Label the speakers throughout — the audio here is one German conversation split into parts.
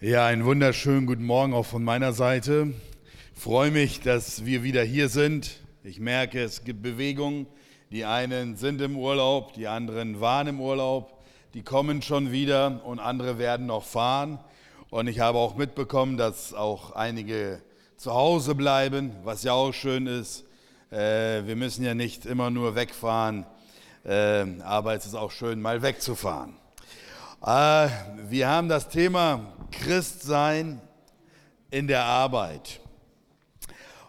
Speaker 1: Ja, einen wunderschönen guten Morgen auch von meiner Seite. Ich freue mich, dass wir wieder hier sind. Ich merke, es gibt Bewegungen. Die einen sind im Urlaub, die anderen waren im Urlaub, die kommen schon wieder und andere werden noch fahren. Und ich habe auch mitbekommen, dass auch einige zu Hause bleiben, was ja auch schön ist. Äh, wir müssen ja nicht immer nur wegfahren, äh, aber es ist auch schön, mal wegzufahren. Äh, wir haben das Thema Christsein in der Arbeit.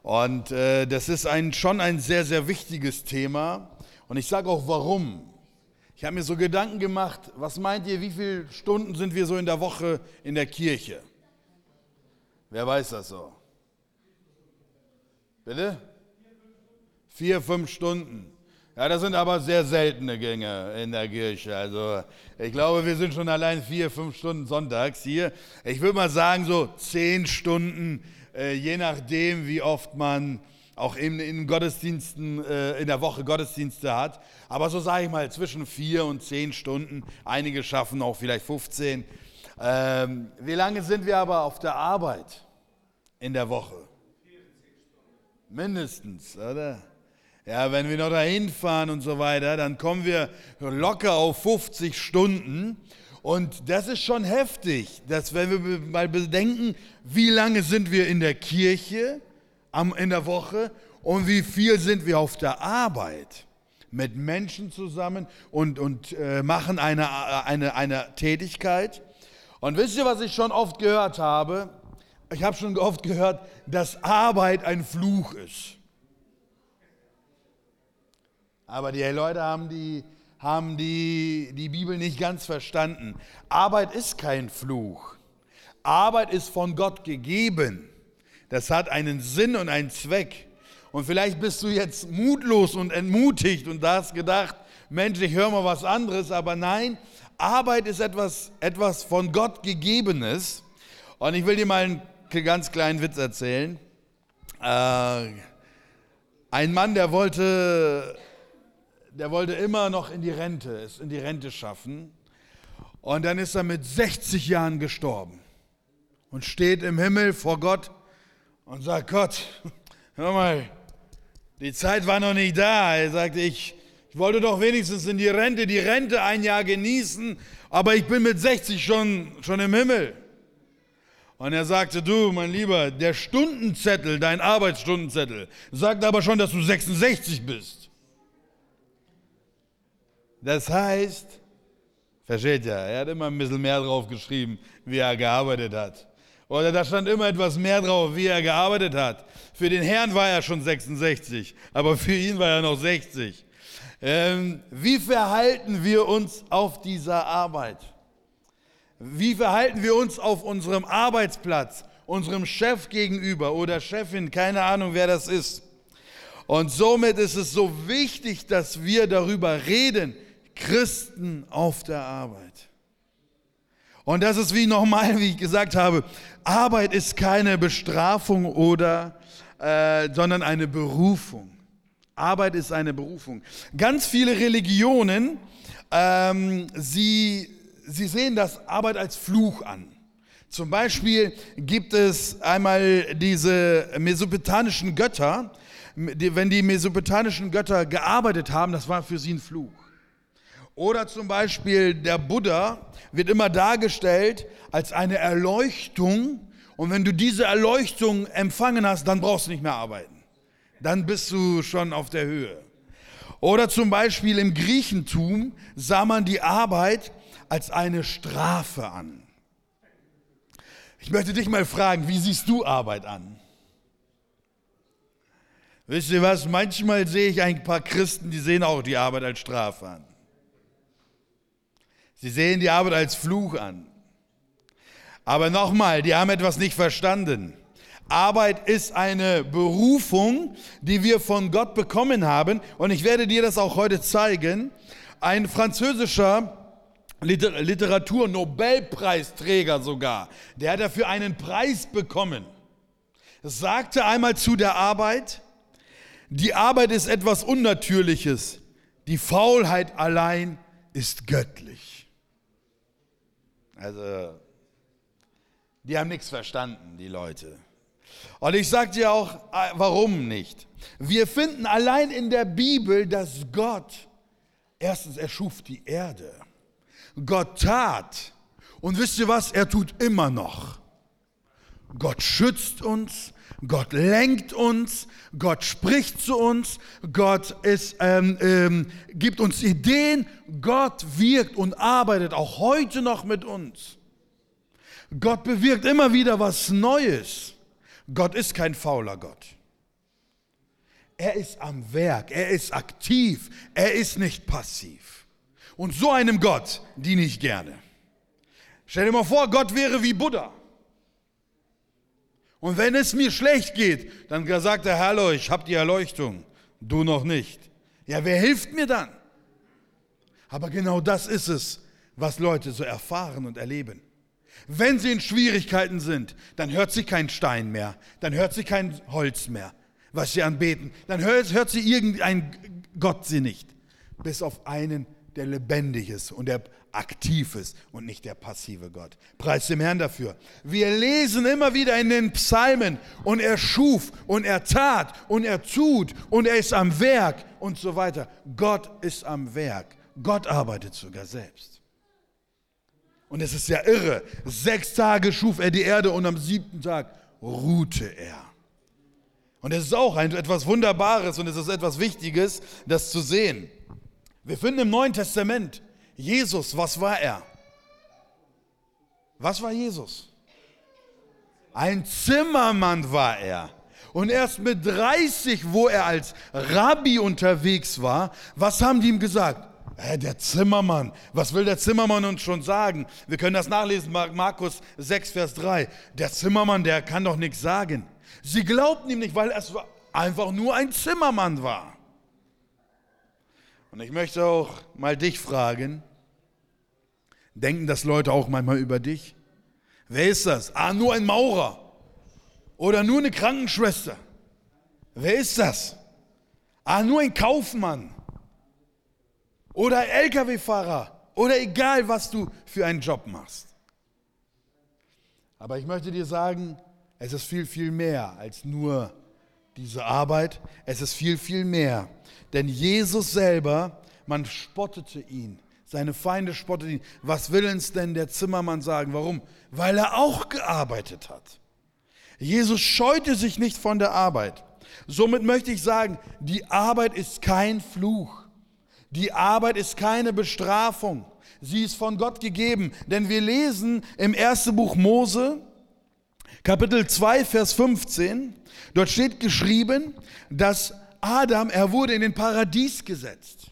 Speaker 1: Und äh, das ist ein, schon ein sehr, sehr wichtiges Thema. Und ich sage auch warum. Ich habe mir so Gedanken gemacht, was meint ihr, wie viele Stunden sind wir so in der Woche in der Kirche? Wer weiß das so? Bitte? Vier, fünf Stunden. Ja, das sind aber sehr seltene Gänge in der Kirche. Also ich glaube, wir sind schon allein vier, fünf Stunden sonntags hier. Ich würde mal sagen, so zehn Stunden, äh, je nachdem, wie oft man auch in, in Gottesdiensten, äh, in der Woche Gottesdienste hat. Aber so sage ich mal, zwischen vier und zehn Stunden. Einige schaffen auch vielleicht 15. Ähm, wie lange sind wir aber auf der Arbeit in der Woche? Mindestens, oder? Ja, wenn wir noch dahin fahren und so weiter, dann kommen wir locker auf 50 Stunden. Und das ist schon heftig, dass wenn wir mal bedenken, wie lange sind wir in der Kirche in der Woche und wie viel sind wir auf der Arbeit mit Menschen zusammen und, und äh, machen eine, eine, eine Tätigkeit. Und wisst ihr, was ich schon oft gehört habe? Ich habe schon oft gehört, dass Arbeit ein Fluch ist. Aber die Leute haben die, haben die, die Bibel nicht ganz verstanden. Arbeit ist kein Fluch. Arbeit ist von Gott gegeben. Das hat einen Sinn und einen Zweck. Und vielleicht bist du jetzt mutlos und entmutigt und hast gedacht, Mensch, ich höre mal was anderes. Aber nein, Arbeit ist etwas, etwas von Gott gegebenes. Und ich will dir mal einen ganz kleinen Witz erzählen. Äh, ein Mann, der wollte der wollte immer noch in die Rente, es in die Rente schaffen. Und dann ist er mit 60 Jahren gestorben und steht im Himmel vor Gott und sagt, Gott, hör mal, die Zeit war noch nicht da. Er sagte, ich, ich wollte doch wenigstens in die Rente, die Rente ein Jahr genießen, aber ich bin mit 60 schon, schon im Himmel. Und er sagte, du, mein Lieber, der Stundenzettel, dein Arbeitsstundenzettel, sagt aber schon, dass du 66 bist. Das heißt, versteht ja, er hat immer ein bisschen mehr drauf geschrieben, wie er gearbeitet hat. Oder da stand immer etwas mehr drauf, wie er gearbeitet hat. Für den Herrn war er schon 66, aber für ihn war er noch 60. Ähm, wie verhalten wir uns auf dieser Arbeit? Wie verhalten wir uns auf unserem Arbeitsplatz, unserem Chef gegenüber oder Chefin, keine Ahnung, wer das ist. Und somit ist es so wichtig, dass wir darüber reden, Christen auf der Arbeit. Und das ist wie nochmal, wie ich gesagt habe, Arbeit ist keine Bestrafung oder, äh, sondern eine Berufung. Arbeit ist eine Berufung. Ganz viele Religionen, ähm, sie, sie sehen das Arbeit als Fluch an. Zum Beispiel gibt es einmal diese mesopotamischen Götter. Wenn die mesopotamischen Götter gearbeitet haben, das war für sie ein Fluch. Oder zum Beispiel der Buddha wird immer dargestellt als eine Erleuchtung. Und wenn du diese Erleuchtung empfangen hast, dann brauchst du nicht mehr arbeiten. Dann bist du schon auf der Höhe. Oder zum Beispiel im Griechentum sah man die Arbeit als eine Strafe an. Ich möchte dich mal fragen, wie siehst du Arbeit an? Wisst ihr was? Manchmal sehe ich ein paar Christen, die sehen auch die Arbeit als Strafe an. Sie sehen die Arbeit als Fluch an. Aber nochmal, die haben etwas nicht verstanden. Arbeit ist eine Berufung, die wir von Gott bekommen haben. Und ich werde dir das auch heute zeigen. Ein französischer Literatur-Nobelpreisträger sogar, der hat dafür einen Preis bekommen, sagte einmal zu der Arbeit, die Arbeit ist etwas Unnatürliches, die Faulheit allein ist göttlich. Also Die haben nichts verstanden, die Leute. Und ich sage dir auch, äh, warum nicht. Wir finden allein in der Bibel, dass Gott, erstens, er schuf die Erde. Gott tat. Und wisst ihr was? Er tut immer noch. Gott schützt uns, Gott lenkt uns, Gott spricht zu uns, Gott ist, ähm, ähm, gibt uns Ideen, Gott wirkt und arbeitet auch heute noch mit uns. Gott bewirkt immer wieder was Neues. Gott ist kein fauler Gott. Er ist am Werk, er ist aktiv, er ist nicht passiv. Und so einem Gott diene ich gerne. Stell dir mal vor, Gott wäre wie Buddha. Und wenn es mir schlecht geht, dann sagt er, hallo, ich habe die Erleuchtung, du noch nicht. Ja, wer hilft mir dann? Aber genau das ist es, was Leute so erfahren und erleben. Wenn sie in Schwierigkeiten sind, dann hört sie kein Stein mehr, dann hört sie kein Holz mehr, was sie anbeten, dann hört, hört sie irgendein Gott sie nicht, bis auf einen, der lebendig ist und der aktiv ist und nicht der passive Gott. Preis dem Herrn dafür. Wir lesen immer wieder in den Psalmen und er schuf und er tat und er tut und er ist am Werk und so weiter. Gott ist am Werk. Gott arbeitet sogar selbst. Und es ist ja irre. Sechs Tage schuf er die Erde und am siebten Tag ruhte er. Und es ist auch ein, etwas Wunderbares und es ist etwas Wichtiges, das zu sehen. Wir finden im Neuen Testament Jesus, was war er? Was war Jesus? Ein Zimmermann war er. Und erst mit 30, wo er als Rabbi unterwegs war, was haben die ihm gesagt? Äh, der Zimmermann, was will der Zimmermann uns schon sagen? Wir können das nachlesen, Markus 6, Vers 3. Der Zimmermann, der kann doch nichts sagen. Sie glaubten ihm nicht, weil es einfach nur ein Zimmermann war. Und ich möchte auch mal dich fragen, denken das Leute auch manchmal über dich? Wer ist das? Ah, nur ein Maurer oder nur eine Krankenschwester. Wer ist das? Ah, nur ein Kaufmann oder Lkw-Fahrer oder egal, was du für einen Job machst. Aber ich möchte dir sagen, es ist viel, viel mehr als nur diese Arbeit. Es ist viel, viel mehr. Denn Jesus selber, man spottete ihn. Seine Feinde spotteten ihn. Was will uns denn der Zimmermann sagen? Warum? Weil er auch gearbeitet hat. Jesus scheute sich nicht von der Arbeit. Somit möchte ich sagen, die Arbeit ist kein Fluch. Die Arbeit ist keine Bestrafung. Sie ist von Gott gegeben. Denn wir lesen im ersten Buch Mose, Kapitel 2, Vers 15, dort steht geschrieben, dass Adam, er wurde in den Paradies gesetzt.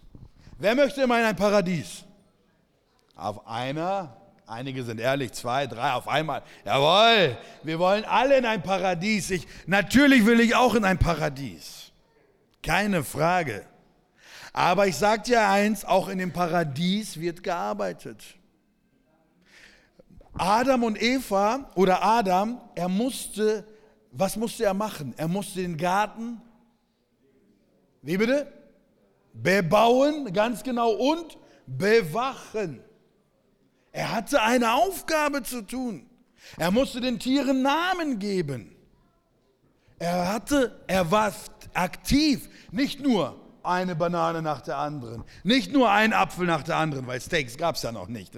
Speaker 1: Wer möchte immer in ein Paradies? Auf einer, einige sind ehrlich, zwei, drei auf einmal. Jawohl, wir wollen alle in ein Paradies. Ich, natürlich will ich auch in ein Paradies. Keine Frage. Aber ich sage dir eins, auch in dem Paradies wird gearbeitet. Adam und Eva oder Adam, er musste, was musste er machen? Er musste den Garten, wie bitte? Bebauen, ganz genau, und bewachen. Er hatte eine Aufgabe zu tun. Er musste den Tieren Namen geben. Er hatte, er war aktiv, nicht nur eine Banane nach der anderen. Nicht nur ein Apfel nach der anderen, weil Steaks gab es ja noch nicht.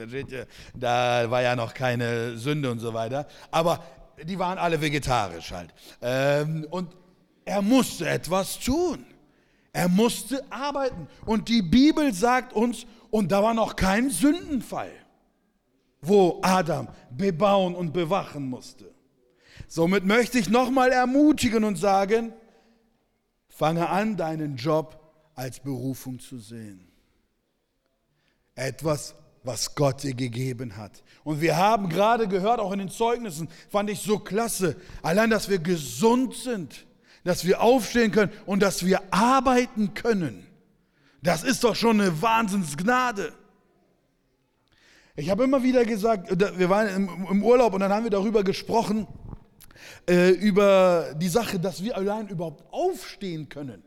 Speaker 1: Da war ja noch keine Sünde und so weiter. Aber die waren alle vegetarisch halt. Ähm, und er musste etwas tun. Er musste arbeiten. Und die Bibel sagt uns, und da war noch kein Sündenfall, wo Adam bebauen und bewachen musste. Somit möchte ich nochmal ermutigen und sagen, fange an, deinen Job als Berufung zu sehen. Etwas, was Gott dir gegeben hat. Und wir haben gerade gehört, auch in den Zeugnissen, fand ich so klasse, allein, dass wir gesund sind, dass wir aufstehen können und dass wir arbeiten können. Das ist doch schon eine Wahnsinnsgnade. Ich habe immer wieder gesagt, wir waren im Urlaub und dann haben wir darüber gesprochen, äh, über die Sache, dass wir allein überhaupt aufstehen können.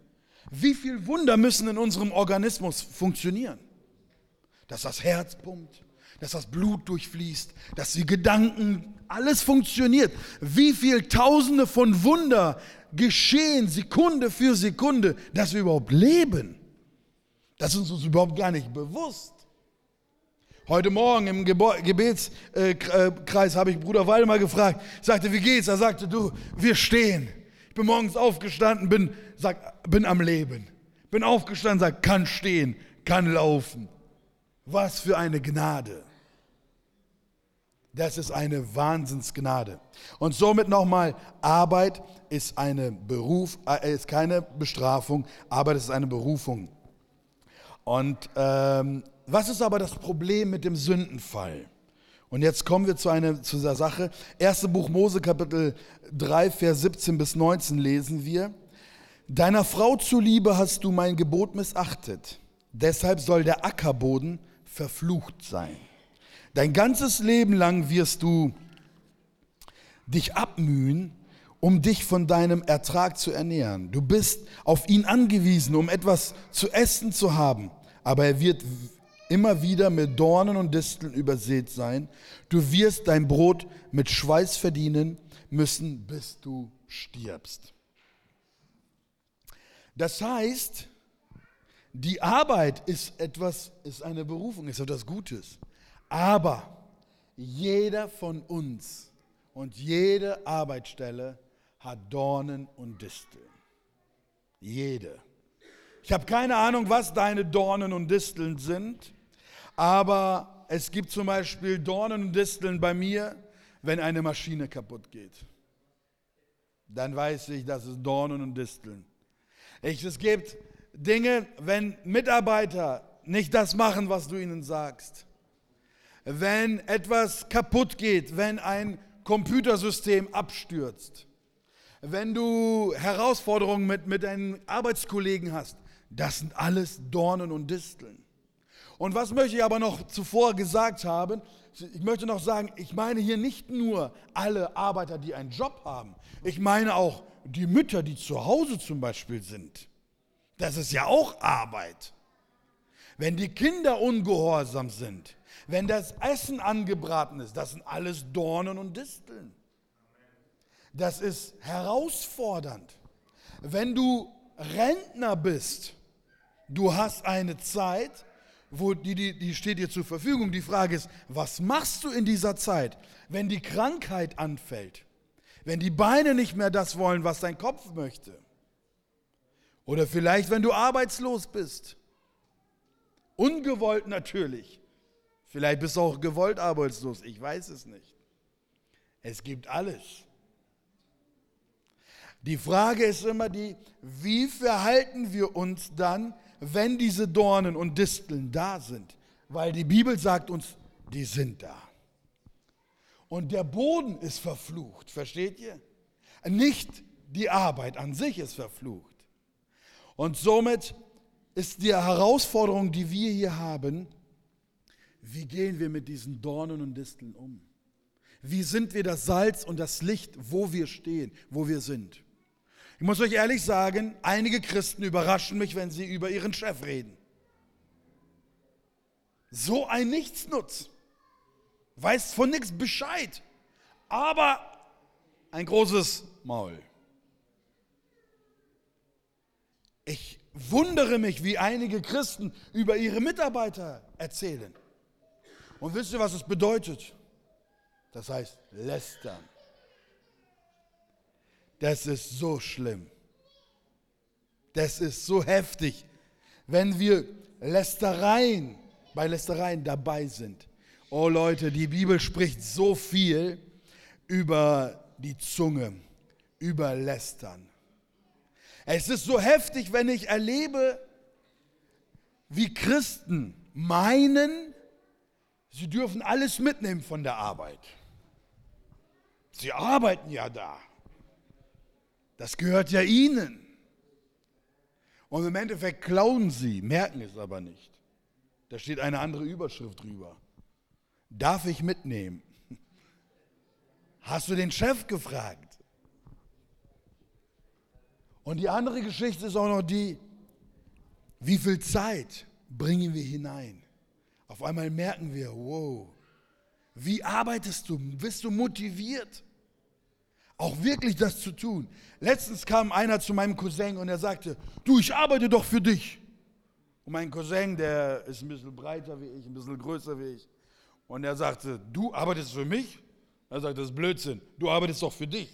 Speaker 1: Wie viel Wunder müssen in unserem Organismus funktionieren? Dass das Herz pumpt, dass das Blut durchfließt, dass die Gedanken, alles funktioniert. Wie viel Tausende von Wunder geschehen Sekunde für Sekunde, dass wir überhaupt leben. Das ist uns überhaupt gar nicht bewusst. Heute Morgen im Gebetskreis habe ich Bruder Waldemar gefragt, sagte, wie geht's? Er sagte, du, wir stehen. Ich bin morgens aufgestanden, bin, sag, bin am Leben. Bin aufgestanden, sag, kann stehen, kann laufen. Was für eine Gnade. Das ist eine Wahnsinnsgnade. Und somit nochmal, Arbeit ist eine Beruf, äh, ist keine Bestrafung, Arbeit ist eine Berufung. Und ähm, was ist aber das Problem mit dem Sündenfall? Und jetzt kommen wir zu einer zu dieser Sache. Erste Buch Mose Kapitel 3 Vers 17 bis 19 lesen wir: Deiner Frau zuliebe hast du mein Gebot missachtet. Deshalb soll der Ackerboden verflucht sein. Dein ganzes Leben lang wirst du dich abmühen, um dich von deinem Ertrag zu ernähren. Du bist auf ihn angewiesen, um etwas zu essen zu haben, aber er wird immer wieder mit Dornen und Disteln übersät sein. Du wirst dein Brot mit Schweiß verdienen müssen, bis du stirbst. Das heißt, die Arbeit ist etwas, ist eine Berufung, ist etwas Gutes. Aber jeder von uns und jede Arbeitsstelle hat Dornen und Disteln. Jede. Ich habe keine Ahnung, was deine Dornen und Disteln sind, aber es gibt zum Beispiel Dornen und Disteln bei mir, wenn eine Maschine kaputt geht. Dann weiß ich, das ist Dornen und Disteln. Ich, es gibt Dinge, wenn Mitarbeiter nicht das machen, was du ihnen sagst wenn etwas kaputt geht, wenn ein Computersystem abstürzt, wenn du Herausforderungen mit, mit deinen Arbeitskollegen hast, das sind alles Dornen und Disteln. Und was möchte ich aber noch zuvor gesagt haben? Ich möchte noch sagen, ich meine hier nicht nur alle Arbeiter, die einen Job haben. Ich meine auch die Mütter, die zu Hause zum Beispiel sind. Das ist ja auch Arbeit. Wenn die Kinder ungehorsam sind, wenn das Essen angebraten ist, das sind alles Dornen und Disteln. Das ist herausfordernd. Wenn du Rentner bist, du hast eine Zeit, wo die, die, die steht dir zur Verfügung. Die Frage ist, was machst du in dieser Zeit, wenn die Krankheit anfällt? Wenn die Beine nicht mehr das wollen, was dein Kopf möchte? Oder vielleicht, wenn du arbeitslos bist? Ungewollt natürlich. Vielleicht bist du auch gewollt arbeitslos, ich weiß es nicht. Es gibt alles. Die Frage ist immer die, wie verhalten wir uns dann, wenn diese Dornen und Disteln da sind? Weil die Bibel sagt uns, die sind da. Und der Boden ist verflucht, versteht ihr? Nicht die Arbeit an sich ist verflucht. Und somit ist die Herausforderung, die wir hier haben, wie gehen wir mit diesen Dornen und Disteln um? Wie sind wir das Salz und das Licht, wo wir stehen, wo wir sind? Ich muss euch ehrlich sagen, einige Christen überraschen mich, wenn sie über ihren Chef reden. So ein Nichtsnutz. Weiß von nichts Bescheid. Aber ein großes Maul. Ich wundere mich, wie einige Christen über ihre Mitarbeiter erzählen. Und wisst ihr, was es bedeutet? Das heißt lästern. Das ist so schlimm. Das ist so heftig, wenn wir Lästereien, bei Lästereien dabei sind. Oh Leute, die Bibel spricht so viel über die Zunge, über Lästern. Es ist so heftig, wenn ich erlebe, wie Christen meinen, Sie dürfen alles mitnehmen von der Arbeit. Sie arbeiten ja da. Das gehört ja ihnen. Und im Endeffekt klauen sie, merken es aber nicht. Da steht eine andere Überschrift drüber. Darf ich mitnehmen? Hast du den Chef gefragt? Und die andere Geschichte ist auch noch die, wie viel Zeit bringen wir hinein? Auf einmal merken wir, wow, wie arbeitest du? Bist du motiviert? Auch wirklich das zu tun. Letztens kam einer zu meinem Cousin und er sagte, du, ich arbeite doch für dich. Und mein Cousin, der ist ein bisschen breiter wie ich, ein bisschen größer wie ich. Und er sagte, du arbeitest für mich? Er sagt, das ist Blödsinn. Du arbeitest doch für dich.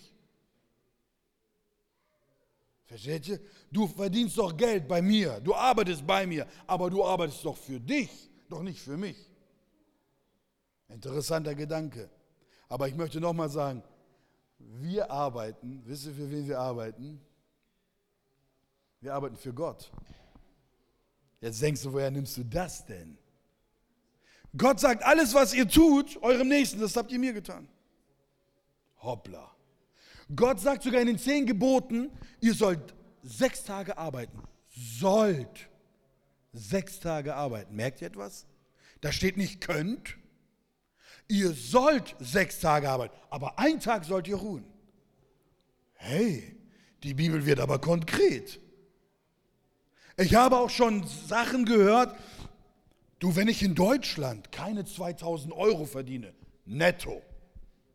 Speaker 1: Versteht ihr? Du verdienst doch Geld bei mir. Du arbeitest bei mir. Aber du arbeitest doch für dich, doch nicht für mich. Interessanter Gedanke. Aber ich möchte nochmal sagen, wir arbeiten, wisst ihr, für wen wir arbeiten? Wir arbeiten für Gott. Jetzt denkst du, woher nimmst du das denn? Gott sagt, alles, was ihr tut, eurem Nächsten, das habt ihr mir getan. Hoppla. Gott sagt sogar in den zehn Geboten, ihr sollt sechs Tage arbeiten. Sollt sechs Tage arbeiten. Merkt ihr etwas? Da steht nicht könnt. Ihr sollt sechs Tage arbeiten, aber einen Tag sollt ihr ruhen. Hey, die Bibel wird aber konkret. Ich habe auch schon Sachen gehört, du, wenn ich in Deutschland keine 2000 Euro verdiene, netto,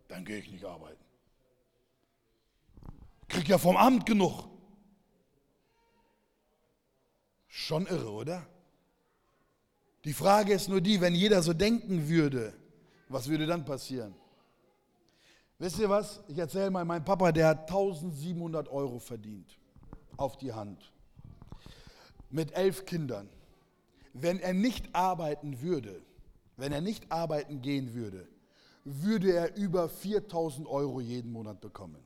Speaker 1: dann gehe ich nicht arbeiten. Krieg ja vom Amt genug. Schon irre, oder? Die Frage ist nur die, wenn jeder so denken würde, was würde dann passieren? Wisst ihr was? Ich erzähle mal, mein Papa, der hat 1700 Euro verdient auf die Hand mit elf Kindern, wenn er nicht arbeiten würde, wenn er nicht arbeiten gehen würde, würde er über 4000 Euro jeden Monat bekommen.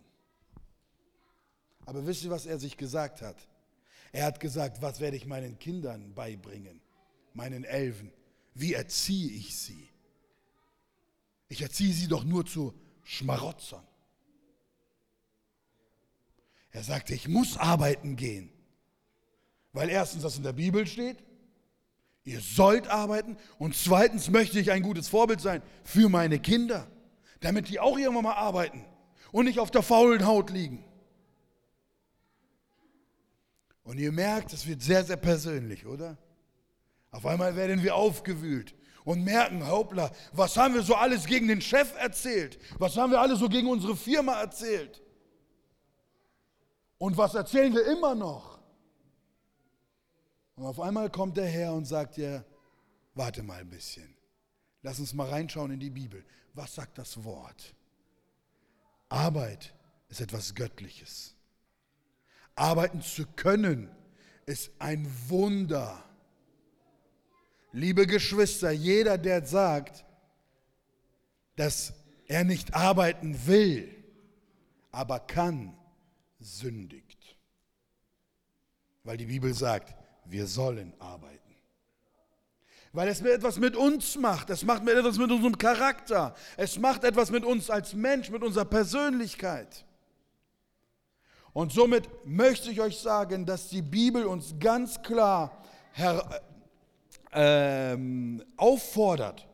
Speaker 1: Aber wisst ihr, was er sich gesagt hat? Er hat gesagt, was werde ich meinen Kindern beibringen, meinen Elfen? Wie erziehe ich sie? Ich erziehe sie doch nur zu Schmarotzern. Er sagte, ich muss arbeiten gehen. Weil erstens das in der Bibel steht, ihr sollt arbeiten und zweitens möchte ich ein gutes Vorbild sein für meine Kinder, damit die auch irgendwann mal arbeiten und nicht auf der faulen Haut liegen. Und ihr merkt, es wird sehr, sehr persönlich, oder? Auf einmal werden wir aufgewühlt und merken, hoppla, was haben wir so alles gegen den Chef erzählt? Was haben wir alles so gegen unsere Firma erzählt? Und was erzählen wir immer noch? Und auf einmal kommt der Herr und sagt dir, warte mal ein bisschen. Lass uns mal reinschauen in die Bibel. Was sagt das Wort? Arbeit ist etwas Göttliches. Arbeiten zu können ist ein Wunder. Liebe Geschwister, jeder, der sagt, dass er nicht arbeiten will, aber kann, sündigt. Weil die Bibel sagt, wir sollen arbeiten. Weil es etwas mit uns macht. Es macht etwas mit unserem Charakter. Es macht etwas mit uns als Mensch, mit unserer Persönlichkeit. Und somit möchte ich euch sagen, dass die Bibel uns ganz klar her, äh, auffordert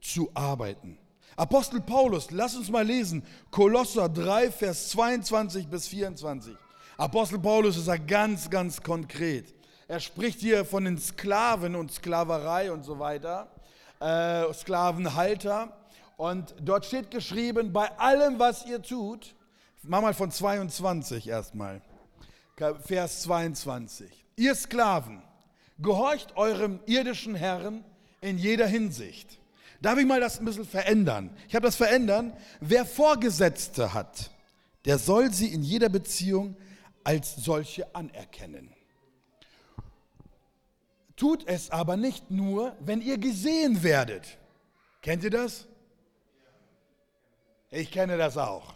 Speaker 1: zu arbeiten. Apostel Paulus, lass uns mal lesen, Kolosser 3, Vers 22 bis 24. Apostel Paulus ist da ganz, ganz konkret. Er spricht hier von den Sklaven und Sklaverei und so weiter, äh, Sklavenhalter. Und dort steht geschrieben, bei allem, was ihr tut, mach mal von 22 erstmal, Vers 22. Ihr Sklaven, gehorcht eurem irdischen Herrn in jeder Hinsicht. Darf ich mal das ein bisschen verändern? Ich habe das verändern. Wer Vorgesetzte hat, der soll sie in jeder Beziehung als solche anerkennen. Tut es aber nicht nur, wenn ihr gesehen werdet. Kennt ihr das? Ich kenne das auch.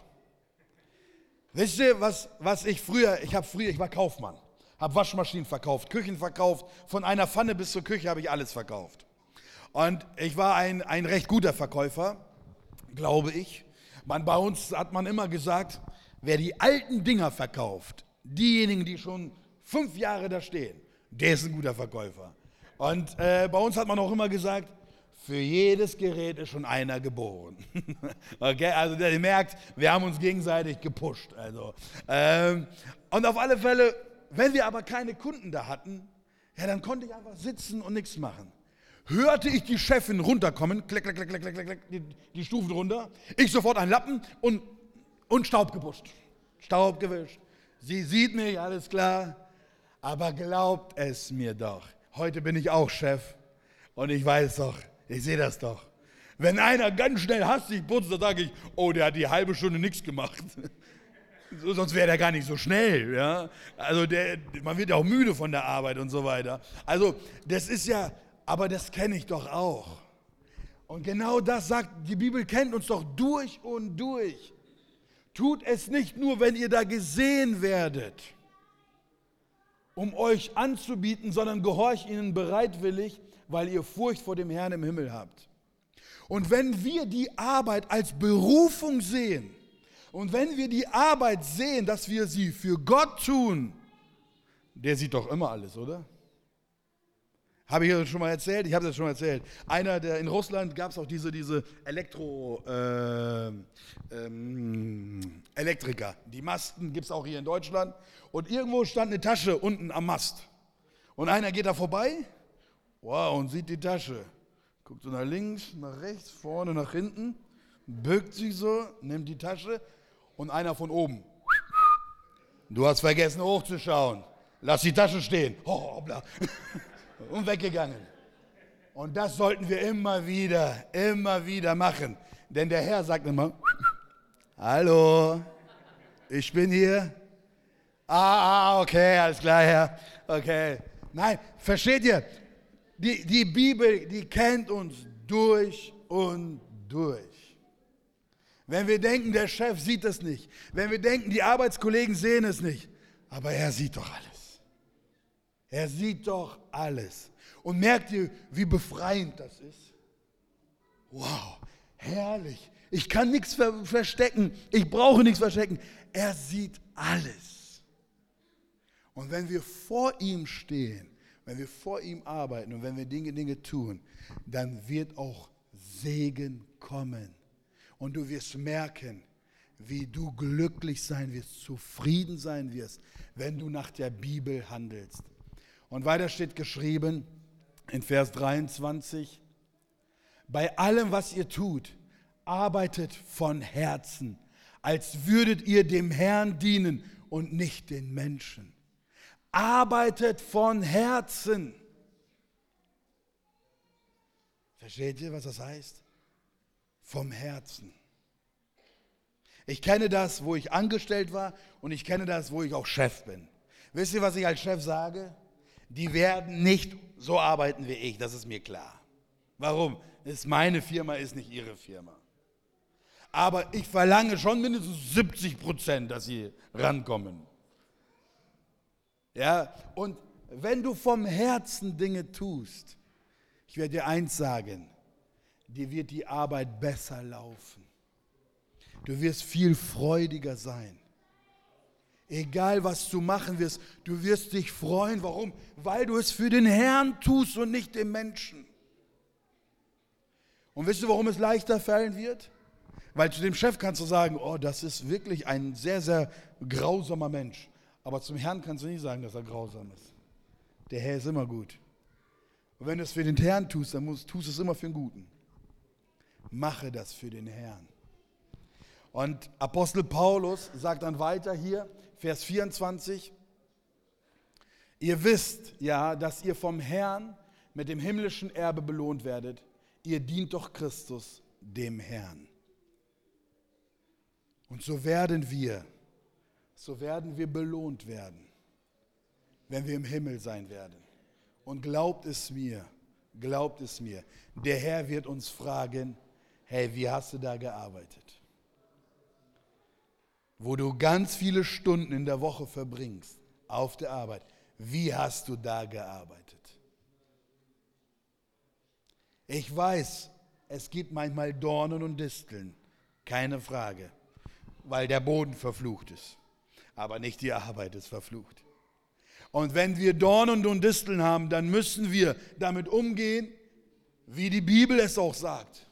Speaker 1: Wisst ihr, was, was ich früher, ich habe früher, ich war Kaufmann, habe Waschmaschinen verkauft, Küchen verkauft, von einer Pfanne bis zur Küche habe ich alles verkauft. Und ich war ein, ein recht guter Verkäufer, glaube ich. Man, bei uns hat man immer gesagt, wer die alten Dinger verkauft, diejenigen, die schon fünf Jahre da stehen, der ist ein guter Verkäufer. Und äh, bei uns hat man auch immer gesagt, für jedes Gerät ist schon einer geboren. okay, also ihr merkt, wir haben uns gegenseitig gepusht. Also, ähm, und auf alle Fälle, wenn wir aber keine Kunden da hatten, ja, dann konnte ich einfach sitzen und nichts machen. hörte ich die Chefin runterkommen, klick, klick, klick, klick, klick, klick, die, die Stufen runter. Ich sofort einen Lappen und, und Staub gepusht. Staub gewischt. Sie sieht mich, alles klar. Aber glaubt es mir doch. Heute bin ich auch Chef und ich weiß doch, ich sehe das doch. Wenn einer ganz schnell hastig putzt, dann sage ich, oh, der hat die halbe Stunde nichts gemacht. Sonst wäre der gar nicht so schnell. Ja? Also der, man wird ja auch müde von der Arbeit und so weiter. Also das ist ja, aber das kenne ich doch auch. Und genau das sagt, die Bibel kennt uns doch durch und durch. Tut es nicht nur, wenn ihr da gesehen werdet, um euch anzubieten, sondern gehorcht ihnen bereitwillig, weil ihr Furcht vor dem Herrn im Himmel habt. Und wenn wir die Arbeit als Berufung sehen und wenn wir die Arbeit sehen, dass wir sie für Gott tun, der sieht doch immer alles, oder? Habe ich das schon mal erzählt? Ich habe das schon mal erzählt. Einer, der in Russland gab es auch diese, diese Elektro, äh, ähm, Elektriker. Die Masten gibt es auch hier in Deutschland. Und irgendwo stand eine Tasche unten am Mast. Und einer geht da vorbei, wow, und sieht die Tasche. Guckt so nach links, nach rechts, vorne, nach hinten, bückt sich so, nimmt die Tasche und einer von oben. Du hast vergessen hochzuschauen. Lass die Tasche stehen. Oh. Und weggegangen. Und das sollten wir immer wieder, immer wieder machen. Denn der Herr sagt immer, hallo, ich bin hier. Ah, ah, okay, alles klar, Herr. Okay. Nein, versteht ihr? Die, die Bibel, die kennt uns durch und durch. Wenn wir denken, der Chef sieht es nicht. Wenn wir denken, die Arbeitskollegen sehen es nicht. Aber er sieht doch alles. Er sieht doch alles. Und merkt ihr, wie befreiend das ist? Wow, herrlich. Ich kann nichts verstecken. Ich brauche nichts verstecken. Er sieht alles. Und wenn wir vor ihm stehen, wenn wir vor ihm arbeiten und wenn wir Dinge, Dinge tun, dann wird auch Segen kommen. Und du wirst merken, wie du glücklich sein wirst, zufrieden sein wirst, wenn du nach der Bibel handelst. Und weiter steht geschrieben in Vers 23, bei allem, was ihr tut, arbeitet von Herzen, als würdet ihr dem Herrn dienen und nicht den Menschen arbeitet von Herzen. Versteht ihr, was das heißt? Vom Herzen. Ich kenne das, wo ich angestellt war und ich kenne das, wo ich auch Chef bin. Wisst ihr, was ich als Chef sage? Die werden nicht so arbeiten wie ich, das ist mir klar. Warum? Ist meine Firma, ist nicht ihre Firma. Aber ich verlange schon mindestens 70 Prozent, dass sie rankommen. Ja, und wenn du vom Herzen Dinge tust, ich werde dir eins sagen, dir wird die Arbeit besser laufen. Du wirst viel freudiger sein. Egal was du machen wirst, du wirst dich freuen. Warum? Weil du es für den Herrn tust und nicht dem Menschen. Und wisst du, warum es leichter fallen wird? Weil zu dem Chef kannst du sagen, oh, das ist wirklich ein sehr, sehr grausamer Mensch. Aber zum Herrn kannst du nicht sagen, dass er grausam ist. Der Herr ist immer gut. Und wenn du es für den Herrn tust, dann musst, tust du es immer für den Guten. Mache das für den Herrn. Und Apostel Paulus sagt dann weiter hier, Vers 24, ihr wisst ja, dass ihr vom Herrn mit dem himmlischen Erbe belohnt werdet. Ihr dient doch Christus, dem Herrn. Und so werden wir so werden wir belohnt werden, wenn wir im Himmel sein werden. Und glaubt es mir, glaubt es mir, der Herr wird uns fragen, hey, wie hast du da gearbeitet? Wo du ganz viele Stunden in der Woche verbringst auf der Arbeit, wie hast du da gearbeitet? Ich weiß, es gibt manchmal Dornen und Disteln, keine Frage, weil der Boden verflucht ist aber nicht die Arbeit ist verflucht. Und wenn wir Dornen und Disteln haben, dann müssen wir damit umgehen, wie die Bibel es auch sagt.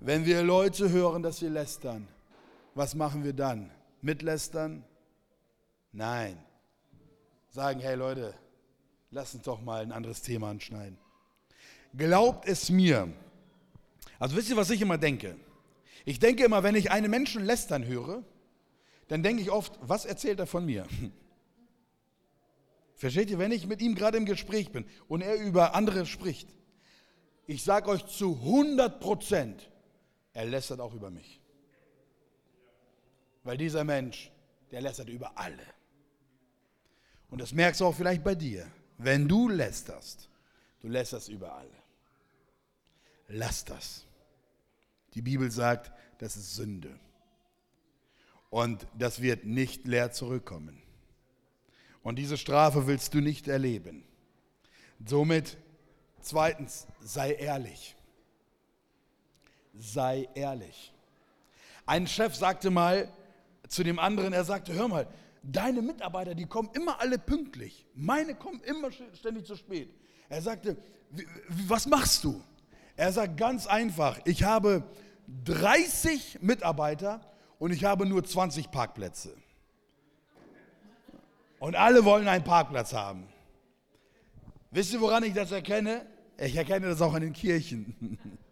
Speaker 1: Wenn wir Leute hören, dass sie lästern, was machen wir dann? Mitlästern? Nein. Sagen, hey Leute, lass uns doch mal ein anderes Thema anschneiden. Glaubt es mir. Also wisst ihr, was ich immer denke? Ich denke immer, wenn ich einen Menschen lästern höre, dann denke ich oft, was erzählt er von mir? Versteht ihr, wenn ich mit ihm gerade im Gespräch bin und er über andere spricht, ich sage euch zu 100 Prozent, er lästert auch über mich. Weil dieser Mensch, der lästert über alle. Und das merkst du auch vielleicht bei dir. Wenn du lästerst, du lästerst über alle. Lass das. Die Bibel sagt, das ist Sünde. Und das wird nicht leer zurückkommen. Und diese Strafe willst du nicht erleben. Somit, zweitens, sei ehrlich. Sei ehrlich. Ein Chef sagte mal zu dem anderen, er sagte, hör mal, deine Mitarbeiter, die kommen immer alle pünktlich. Meine kommen immer ständig zu spät. Er sagte, was machst du? Er sagt ganz einfach, ich habe 30 Mitarbeiter und ich habe nur 20 Parkplätze. Und alle wollen einen Parkplatz haben. Wisst ihr, woran ich das erkenne? Ich erkenne das auch an den Kirchen.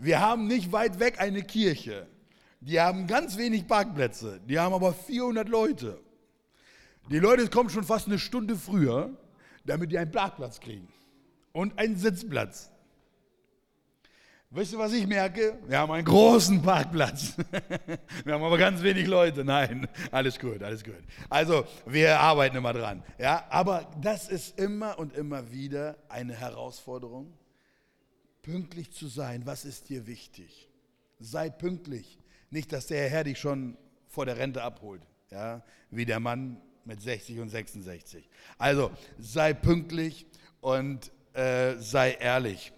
Speaker 1: Wir haben nicht weit weg eine Kirche. Die haben ganz wenig Parkplätze. Die haben aber 400 Leute. Die Leute kommen schon fast eine Stunde früher, damit die einen Parkplatz kriegen. Und einen Sitzplatz. Wisst ihr, was ich merke? Wir haben einen großen Parkplatz. Wir haben aber ganz wenig Leute. Nein, alles gut, alles gut. Also, wir arbeiten immer dran. Ja, aber das ist immer und immer wieder eine Herausforderung, pünktlich zu sein. Was ist dir wichtig? Sei pünktlich. Nicht, dass der Herr dich schon vor der Rente abholt, ja, wie der Mann mit 60 und 66. Also, sei pünktlich und äh, sei ehrlich.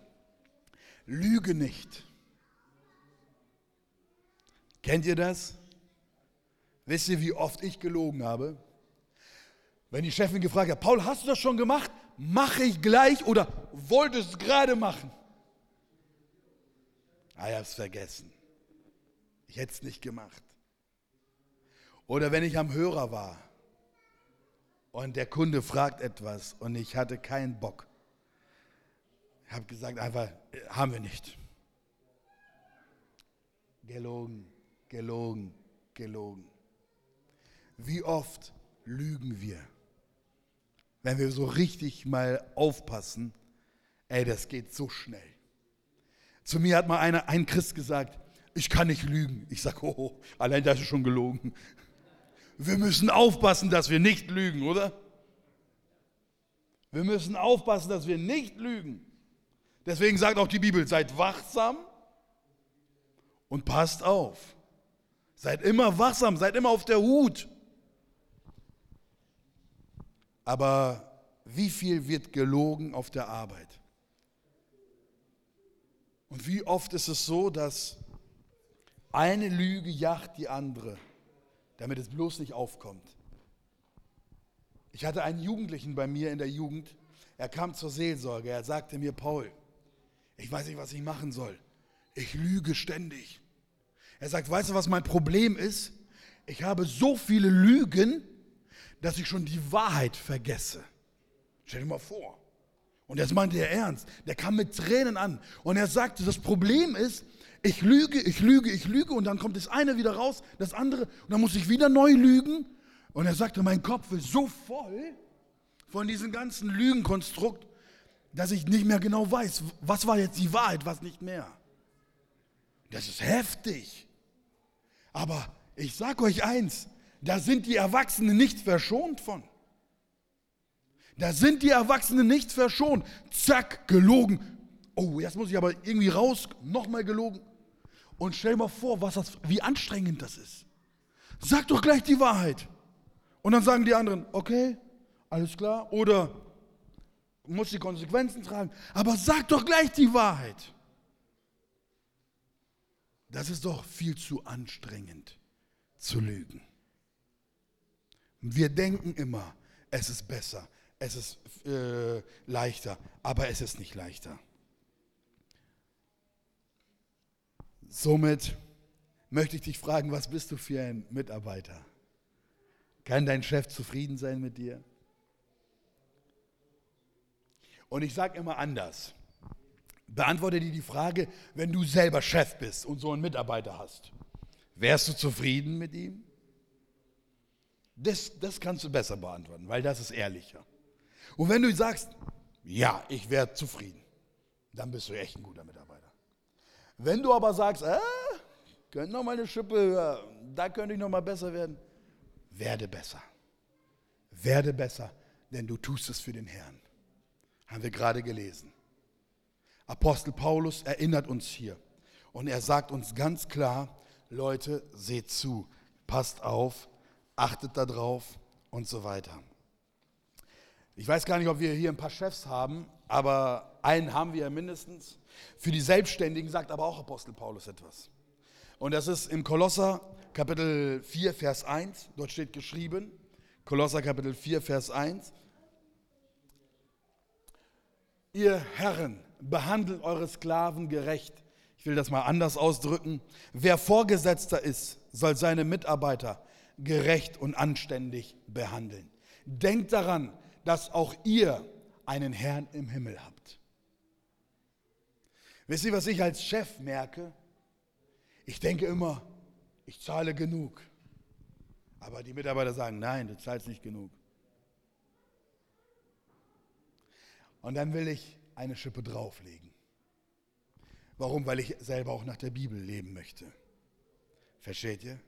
Speaker 1: Lüge nicht. Kennt ihr das? Wisst ihr, wie oft ich gelogen habe? Wenn die Chefin gefragt hat, Paul, hast du das schon gemacht? Mache ich gleich oder wolltest es gerade machen? Ah, ich habe es vergessen. Ich hätte es nicht gemacht. Oder wenn ich am Hörer war und der Kunde fragt etwas und ich hatte keinen Bock. Ich habe gesagt, einfach, haben wir nicht. Gelogen, gelogen, gelogen. Wie oft lügen wir? Wenn wir so richtig mal aufpassen, ey, das geht so schnell. Zu mir hat mal einer, ein Christ gesagt, ich kann nicht lügen. Ich sage, oh, allein das ist schon gelogen. Wir müssen aufpassen, dass wir nicht lügen, oder? Wir müssen aufpassen, dass wir nicht lügen. Deswegen sagt auch die Bibel, seid wachsam und passt auf. Seid immer wachsam, seid immer auf der Hut. Aber wie viel wird gelogen auf der Arbeit? Und wie oft ist es so, dass eine Lüge jagt die andere, damit es bloß nicht aufkommt. Ich hatte einen Jugendlichen bei mir in der Jugend, er kam zur Seelsorge, er sagte mir, Paul, ich weiß nicht, was ich machen soll. Ich lüge ständig. Er sagt, weißt du, was mein Problem ist? Ich habe so viele Lügen, dass ich schon die Wahrheit vergesse. Stell dir mal vor. Und das meinte er ernst. Der kam mit Tränen an. Und er sagte, das Problem ist, ich lüge, ich lüge, ich lüge und dann kommt das eine wieder raus, das andere und dann muss ich wieder neu lügen. Und er sagte, mein Kopf ist so voll von diesem ganzen Lügenkonstrukt, dass ich nicht mehr genau weiß, was war jetzt die Wahrheit, was nicht mehr. Das ist heftig. Aber ich sage euch eins, da sind die Erwachsenen nicht verschont von. Da sind die Erwachsenen nicht verschont. Zack, gelogen. Oh, jetzt muss ich aber irgendwie raus, nochmal gelogen. Und stell dir mal vor, was das, wie anstrengend das ist. Sag doch gleich die Wahrheit. Und dann sagen die anderen, okay, alles klar. Oder muss die Konsequenzen tragen. Aber sag doch gleich die Wahrheit. Das ist doch viel zu anstrengend zu lügen. Wir denken immer, es ist besser, es ist äh, leichter, aber es ist nicht leichter. Somit möchte ich dich fragen, was bist du für ein Mitarbeiter? Kann dein Chef zufrieden sein mit dir? Und ich sage immer anders. Beantworte dir die Frage, wenn du selber Chef bist und so einen Mitarbeiter hast, wärst du zufrieden mit ihm? Das, das kannst du besser beantworten, weil das ist ehrlicher. Und wenn du sagst, ja, ich wäre zufrieden, dann bist du echt ein guter Mitarbeiter. Wenn du aber sagst, äh, könnte noch mal eine Schippe, da könnte ich noch mal besser werden, werde besser. Werde besser, denn du tust es für den Herrn. Haben wir gerade gelesen. Apostel Paulus erinnert uns hier und er sagt uns ganz klar, Leute, seht zu, passt auf, achtet darauf und so weiter. Ich weiß gar nicht, ob wir hier ein paar Chefs haben, aber einen haben wir mindestens. Für die Selbstständigen sagt aber auch Apostel Paulus etwas. Und das ist im Kolosser Kapitel 4, Vers 1. Dort steht geschrieben, Kolosser Kapitel 4, Vers 1. Ihr Herren, behandelt eure Sklaven gerecht. Ich will das mal anders ausdrücken. Wer Vorgesetzter ist, soll seine Mitarbeiter gerecht und anständig behandeln. Denkt daran, dass auch ihr einen Herrn im Himmel habt. Wisst ihr, was ich als Chef merke? Ich denke immer, ich zahle genug. Aber die Mitarbeiter sagen, nein, du zahlst nicht genug. Und dann will ich eine Schippe drauflegen. Warum? Weil ich selber auch nach der Bibel leben möchte. Versteht ihr?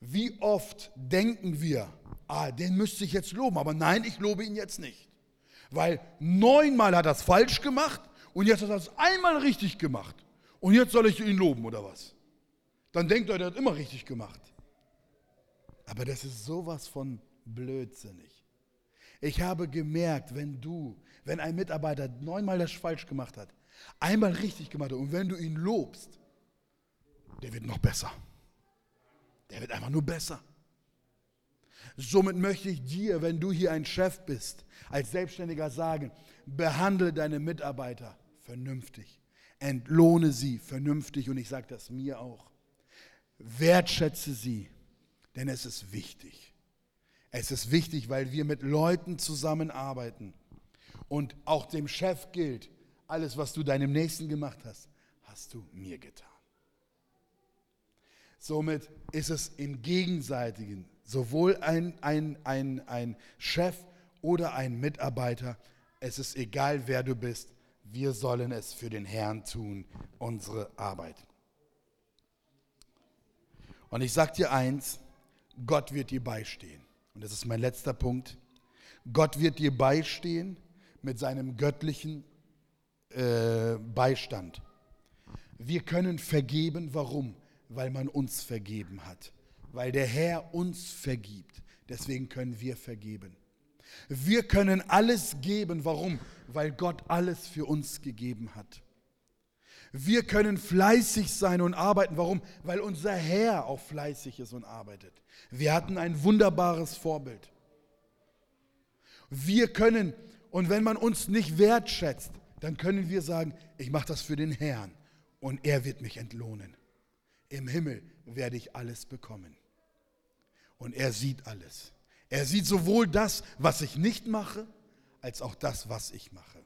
Speaker 1: Wie oft denken wir, ah, den müsste ich jetzt loben, aber nein, ich lobe ihn jetzt nicht. Weil neunmal hat er es falsch gemacht und jetzt hat er es einmal richtig gemacht. Und jetzt soll ich ihn loben oder was? Dann denkt er, der hat immer richtig gemacht. Aber das ist sowas von blödsinnig. Ich habe gemerkt, wenn du, wenn ein Mitarbeiter neunmal das falsch gemacht hat, einmal richtig gemacht hat und wenn du ihn lobst, der wird noch besser. Der wird einfach nur besser. Somit möchte ich dir, wenn du hier ein Chef bist, als Selbstständiger sagen, behandle deine Mitarbeiter vernünftig, entlohne sie vernünftig und ich sage das mir auch. Wertschätze sie, denn es ist wichtig. Es ist wichtig, weil wir mit Leuten zusammenarbeiten. Und auch dem Chef gilt, alles, was du deinem Nächsten gemacht hast, hast du mir getan. Somit ist es im Gegenseitigen, sowohl ein, ein, ein, ein Chef oder ein Mitarbeiter, es ist egal, wer du bist, wir sollen es für den Herrn tun, unsere Arbeit. Und ich sage dir eins, Gott wird dir beistehen. Und das ist mein letzter Punkt. Gott wird dir beistehen mit seinem göttlichen äh, Beistand. Wir können vergeben. Warum? Weil man uns vergeben hat. Weil der Herr uns vergibt. Deswegen können wir vergeben. Wir können alles geben. Warum? Weil Gott alles für uns gegeben hat. Wir können fleißig sein und arbeiten. Warum? Weil unser Herr auch fleißig ist und arbeitet. Wir hatten ein wunderbares Vorbild. Wir können, und wenn man uns nicht wertschätzt, dann können wir sagen, ich mache das für den Herrn und er wird mich entlohnen. Im Himmel werde ich alles bekommen. Und er sieht alles. Er sieht sowohl das, was ich nicht mache, als auch das, was ich mache.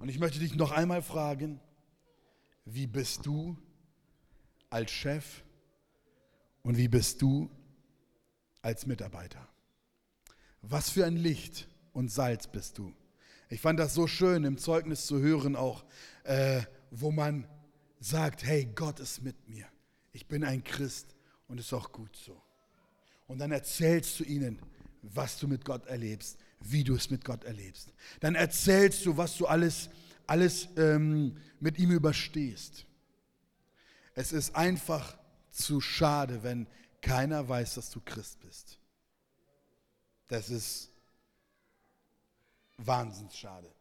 Speaker 1: Und ich möchte dich noch einmal fragen, wie bist du als Chef und wie bist du als Mitarbeiter? Was für ein Licht und Salz bist du? Ich fand das so schön im Zeugnis zu hören, auch äh, wo man sagt, hey, Gott ist mit mir. Ich bin ein Christ und ist auch gut so. Und dann erzählst du ihnen, was du mit Gott erlebst, wie du es mit Gott erlebst. Dann erzählst du, was du alles, alles ähm, mit ihm überstehst. Es ist einfach zu schade, wenn keiner weiß, dass du Christ bist. Das ist wahnsinnig schade.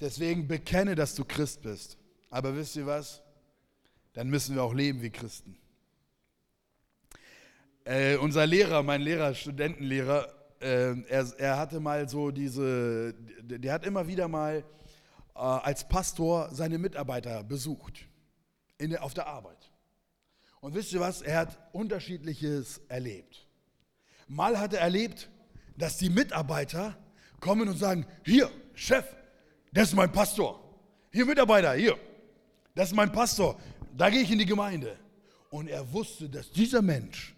Speaker 1: Deswegen bekenne, dass du Christ bist. Aber wisst ihr was? Dann müssen wir auch leben wie Christen. Äh, unser Lehrer, mein Lehrer, Studentenlehrer, äh, er, er, hatte mal so diese, der hat immer wieder mal äh, als Pastor seine Mitarbeiter besucht in der, auf der Arbeit. Und wisst ihr was? Er hat unterschiedliches erlebt. Mal hat er erlebt, dass die Mitarbeiter kommen und sagen, hier, Chef, das ist mein Pastor. Hier, Mitarbeiter, hier, das ist mein Pastor. Da gehe ich in die Gemeinde. Und er wusste, dass dieser Mensch,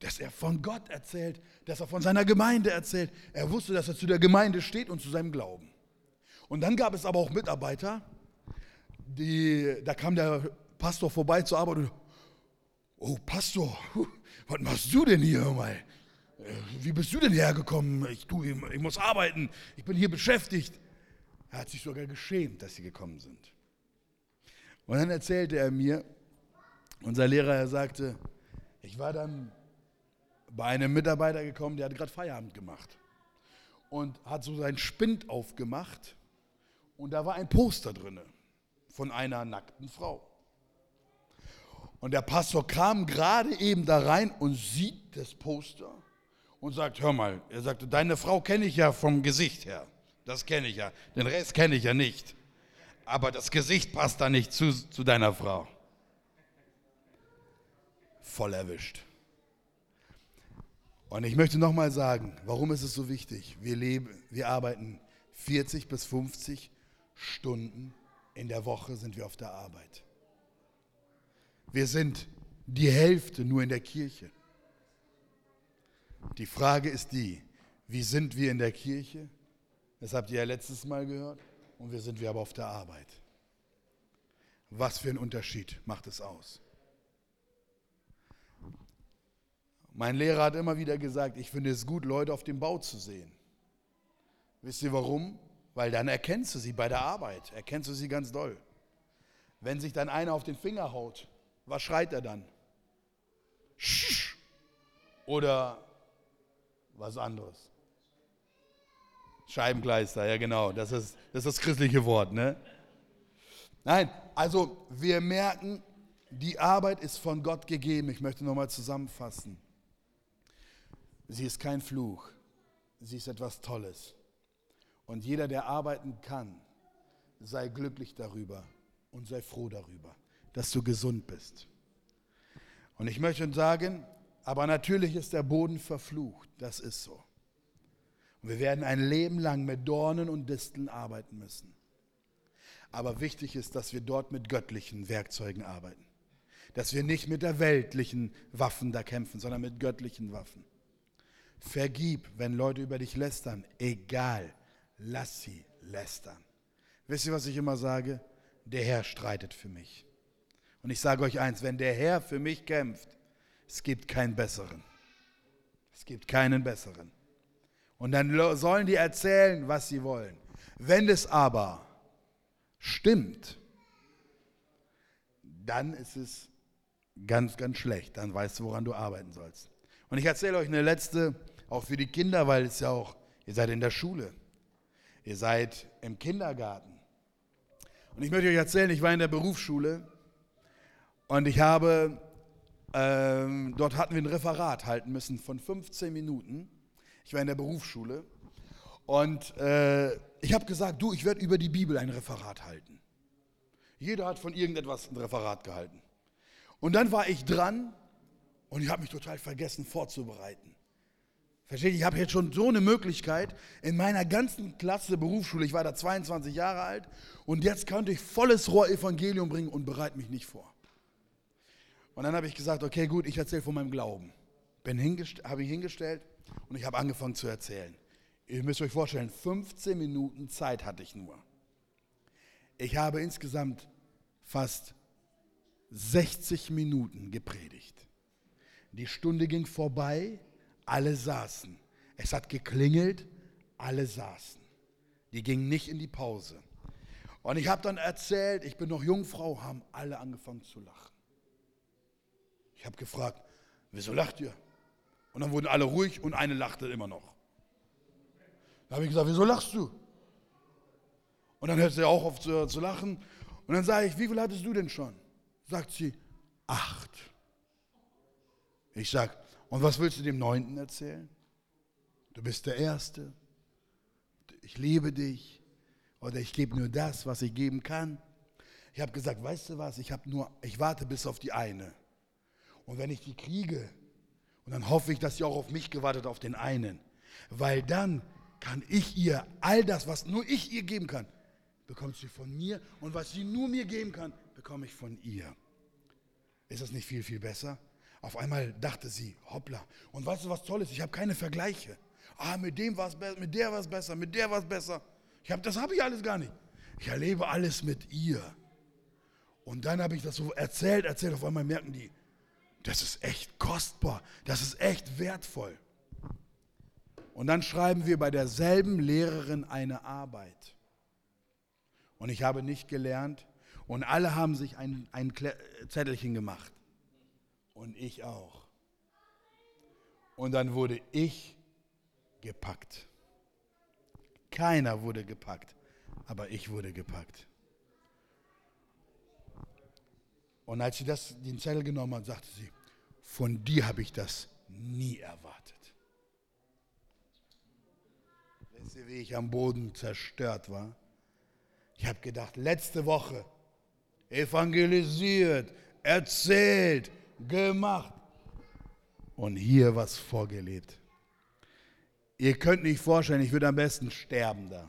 Speaker 1: dass er von Gott erzählt, dass er von seiner Gemeinde erzählt. Er wusste, dass er zu der Gemeinde steht und zu seinem Glauben. Und dann gab es aber auch Mitarbeiter, die, da kam der Pastor vorbei zur Arbeit und, oh Pastor, was machst du denn hier mal? Äh, wie bist du denn hergekommen? Ich, du, ich muss arbeiten, ich bin hier beschäftigt. Er hat sich sogar geschämt, dass sie gekommen sind. Und dann erzählte er mir, unser Lehrer, er sagte, ich war dann bei einem Mitarbeiter gekommen, der hat gerade Feierabend gemacht und hat so seinen Spind aufgemacht und da war ein Poster drin von einer nackten Frau. Und der Pastor kam gerade eben da rein und sieht das Poster und sagt, hör mal, er sagte, deine Frau kenne ich ja vom Gesicht her. Das kenne ich ja. Den Rest kenne ich ja nicht. Aber das Gesicht passt da nicht zu, zu deiner Frau. Voll erwischt. Und ich möchte nochmal sagen, warum ist es so wichtig? Wir, leben, wir arbeiten 40 bis 50 Stunden in der Woche sind wir auf der Arbeit. Wir sind die Hälfte nur in der Kirche. Die Frage ist die, wie sind wir in der Kirche? Das habt ihr ja letztes Mal gehört. Und wie sind wir aber auf der Arbeit? Was für ein Unterschied macht es aus? Mein Lehrer hat immer wieder gesagt, ich finde es gut, Leute auf dem Bau zu sehen. Wisst ihr warum? Weil dann erkennst du sie bei der Arbeit, erkennst du sie ganz doll. Wenn sich dann einer auf den Finger haut, was schreit er dann? Oder was anderes? Scheibenkleister, ja genau, das ist, das ist das christliche Wort. Ne? Nein, also wir merken, die Arbeit ist von Gott gegeben. Ich möchte nochmal zusammenfassen. Sie ist kein Fluch, sie ist etwas Tolles. Und jeder, der arbeiten kann, sei glücklich darüber und sei froh darüber, dass du gesund bist. Und ich möchte sagen, aber natürlich ist der Boden verflucht, das ist so. Und wir werden ein Leben lang mit Dornen und Disteln arbeiten müssen. Aber wichtig ist, dass wir dort mit göttlichen Werkzeugen arbeiten. Dass wir nicht mit der weltlichen Waffen da kämpfen, sondern mit göttlichen Waffen. Vergib, wenn Leute über dich lästern. Egal, lass sie lästern. Wisst ihr, was ich immer sage? Der Herr streitet für mich. Und ich sage euch eins, wenn der Herr für mich kämpft, es gibt keinen besseren. Es gibt keinen besseren. Und dann sollen die erzählen, was sie wollen. Wenn es aber stimmt, dann ist es ganz, ganz schlecht. Dann weißt du, woran du arbeiten sollst. Und ich erzähle euch eine letzte auch für die Kinder, weil es ja auch, ihr seid in der Schule, ihr seid im Kindergarten. Und ich möchte euch erzählen, ich war in der Berufsschule und ich habe, ähm, dort hatten wir ein Referat halten müssen von 15 Minuten. Ich war in der Berufsschule und äh, ich habe gesagt, du, ich werde über die Bibel ein Referat halten. Jeder hat von irgendetwas ein Referat gehalten. Und dann war ich dran und ich habe mich total vergessen vorzubereiten. Versteht? Ich habe jetzt schon so eine Möglichkeit in meiner ganzen Klasse Berufsschule. Ich war da 22 Jahre alt und jetzt könnte ich volles Rohr Evangelium bringen und bereite mich nicht vor. Und dann habe ich gesagt, okay, gut, ich erzähle von meinem Glauben. Bin habe ich hingestellt und ich habe angefangen zu erzählen. Ihr müsst euch vorstellen, 15 Minuten Zeit hatte ich nur. Ich habe insgesamt fast 60 Minuten gepredigt. Die Stunde ging vorbei alle saßen. Es hat geklingelt, alle saßen. Die gingen nicht in die Pause. Und ich habe dann erzählt, ich bin noch Jungfrau, haben alle angefangen zu lachen. Ich habe gefragt, wieso lacht ihr? Und dann wurden alle ruhig und eine lachte immer noch. Da habe ich gesagt, wieso lachst du? Und dann hört sie auch auf zu, zu lachen. Und dann sage ich, wie viel hattest du denn schon? Sagt sie, acht. Ich sage, und was willst du dem Neunten erzählen? Du bist der Erste. Ich liebe dich. Oder ich gebe nur das, was ich geben kann. Ich habe gesagt, weißt du was, ich, nur, ich warte bis auf die eine. Und wenn ich die kriege, und dann hoffe ich, dass sie auch auf mich gewartet, auf den einen. Weil dann kann ich ihr all das, was nur ich ihr geben kann, bekommt sie von mir. Und was sie nur mir geben kann, bekomme ich von ihr. Ist das nicht viel, viel besser? Auf einmal dachte sie, hoppla. Und weißt du, was toll ist? Ich habe keine Vergleiche. Ah, mit dem war es besser, mit der war es besser, mit der war es besser. Ich hab, das habe ich alles gar nicht. Ich erlebe alles mit ihr. Und dann habe ich das so erzählt, erzählt. Auf einmal merken die, das ist echt kostbar, das ist echt wertvoll. Und dann schreiben wir bei derselben Lehrerin eine Arbeit. Und ich habe nicht gelernt. Und alle haben sich ein, ein Zettelchen gemacht. Und ich auch. Und dann wurde ich gepackt. Keiner wurde gepackt, aber ich wurde gepackt. Und als sie das, den Zettel genommen hat, sagte sie, von dir habe ich das nie erwartet. Wisst ihr, wie ich am Boden zerstört war? Ich habe gedacht, letzte Woche evangelisiert, erzählt, gemacht und hier was vorgelebt. Ihr könnt nicht vorstellen, ich würde am besten sterben da.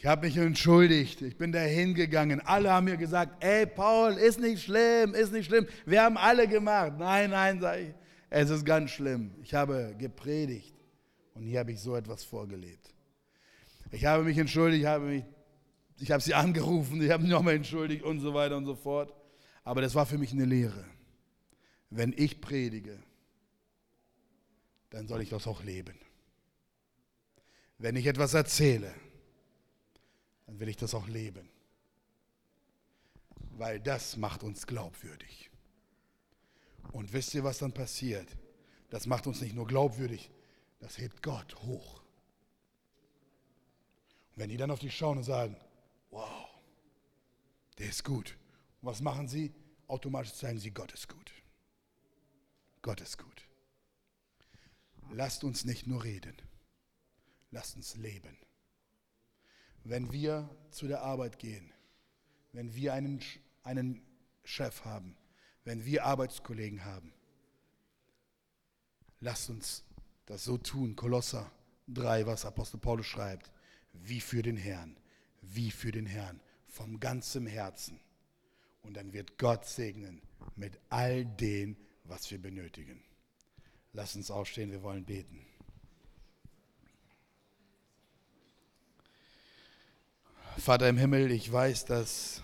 Speaker 1: Ich habe mich entschuldigt, ich bin da hingegangen. Alle haben mir gesagt, ey Paul, ist nicht schlimm, ist nicht schlimm. Wir haben alle gemacht. Nein, nein, sage ich, es ist ganz schlimm. Ich habe gepredigt und hier habe ich so etwas vorgelebt. Ich habe mich entschuldigt, ich habe, mich, ich habe sie angerufen, ich habe mich nochmal entschuldigt und so weiter und so fort. Aber das war für mich eine Lehre. Wenn ich predige, dann soll ich das auch leben. Wenn ich etwas erzähle, dann will ich das auch leben. Weil das macht uns glaubwürdig. Und wisst ihr, was dann passiert? Das macht uns nicht nur glaubwürdig, das hebt Gott hoch. Und wenn die dann auf dich schauen und sagen, wow, der ist gut. Und was machen sie? Automatisch sagen sie, Gott ist gut. Gott ist gut. Lasst uns nicht nur reden, lasst uns leben. Wenn wir zu der Arbeit gehen, wenn wir einen, einen Chef haben, wenn wir Arbeitskollegen haben, lasst uns das so tun. Kolosser 3, was Apostel Paulus schreibt, wie für den Herrn, wie für den Herrn, vom ganzem Herzen. Und dann wird Gott segnen mit all dem, was wir benötigen. Lass uns aufstehen, wir wollen beten. Vater im Himmel, ich weiß, dass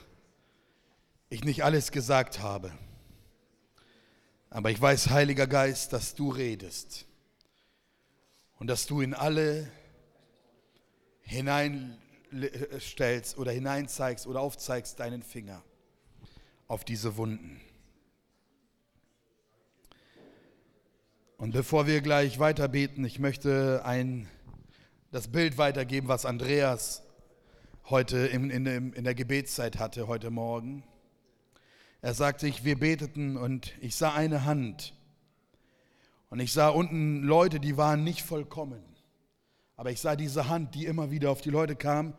Speaker 1: ich nicht alles gesagt habe. Aber ich weiß, Heiliger Geist, dass du redest und dass du in alle hineinstellst oder hineinzeigst oder aufzeigst deinen Finger auf diese Wunden. Und bevor wir gleich weiter beten, ich möchte ein, das Bild weitergeben, was Andreas heute in, in, in der Gebetszeit hatte, heute Morgen. Er sagte, ich, wir beteten und ich sah eine Hand. Und ich sah unten Leute, die waren nicht vollkommen. Aber ich sah diese Hand, die immer wieder auf die Leute kam.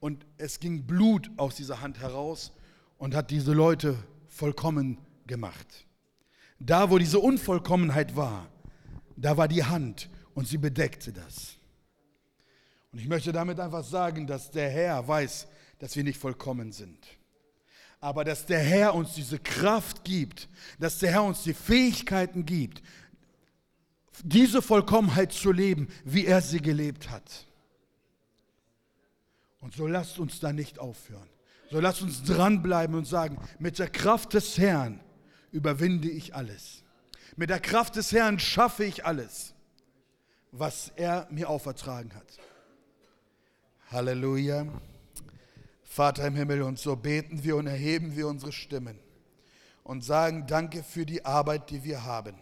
Speaker 1: Und es ging Blut aus dieser Hand heraus und hat diese Leute vollkommen gemacht. Da, wo diese Unvollkommenheit war, da war die Hand und sie bedeckte das. Und ich möchte damit einfach sagen, dass der Herr weiß, dass wir nicht vollkommen sind. Aber dass der Herr uns diese Kraft gibt, dass der Herr uns die Fähigkeiten gibt, diese Vollkommenheit zu leben, wie er sie gelebt hat. Und so lasst uns da nicht aufhören. So lasst uns dranbleiben und sagen, mit der Kraft des Herrn überwinde ich alles. Mit der Kraft des Herrn schaffe ich alles, was er mir aufertragen hat. Halleluja. Vater im Himmel, und so beten wir und erheben wir unsere Stimmen und sagen Danke für die Arbeit, die wir haben.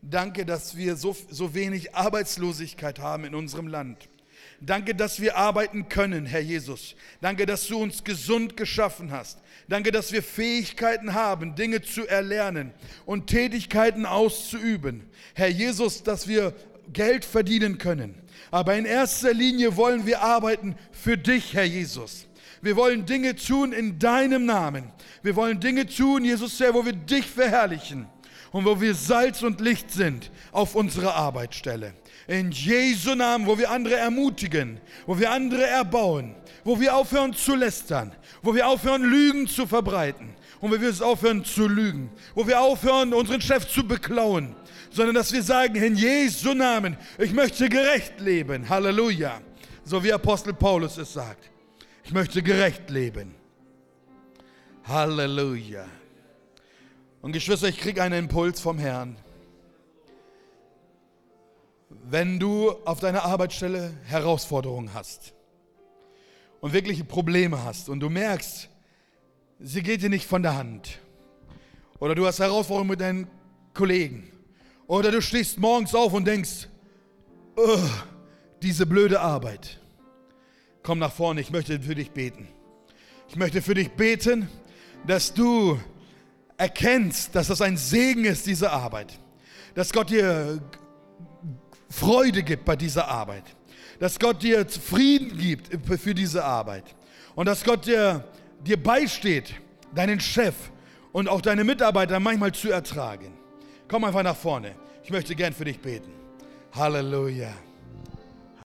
Speaker 1: Danke, dass wir so, so wenig Arbeitslosigkeit haben in unserem Land. Danke, dass wir arbeiten können, Herr Jesus. Danke, dass du uns gesund geschaffen hast. Danke, dass wir Fähigkeiten haben, Dinge zu erlernen und Tätigkeiten auszuüben. Herr Jesus, dass wir Geld verdienen können. Aber in erster Linie wollen wir arbeiten für dich, Herr Jesus. Wir wollen Dinge tun in deinem Namen. Wir wollen Dinge tun, Jesus, Herr, wo wir dich verherrlichen und wo wir Salz und Licht sind auf unserer Arbeitsstelle. In Jesu Namen, wo wir andere ermutigen, wo wir andere erbauen, wo wir aufhören zu lästern, wo wir aufhören, Lügen zu verbreiten und wo wir es aufhören zu lügen, wo wir aufhören, unseren Chef zu beklauen, sondern dass wir sagen, in Jesu Namen, ich möchte gerecht leben. Halleluja. So wie Apostel Paulus es sagt. Ich möchte gerecht leben. Halleluja. Und Geschwister, ich kriege einen Impuls vom Herrn. Wenn du auf deiner Arbeitsstelle Herausforderungen hast und wirkliche Probleme hast und du merkst, sie geht dir nicht von der Hand, oder du hast Herausforderungen mit deinen Kollegen, oder du stehst morgens auf und denkst, diese blöde Arbeit. Komm nach vorne, ich möchte für dich beten. Ich möchte für dich beten, dass du erkennst, dass das ein Segen ist, diese Arbeit. Dass Gott dir Freude gibt bei dieser Arbeit. Dass Gott dir Frieden gibt für diese Arbeit. Und dass Gott dir, dir beisteht, deinen Chef und auch deine Mitarbeiter manchmal zu ertragen. Komm einfach nach vorne. Ich möchte gern für dich beten. Halleluja.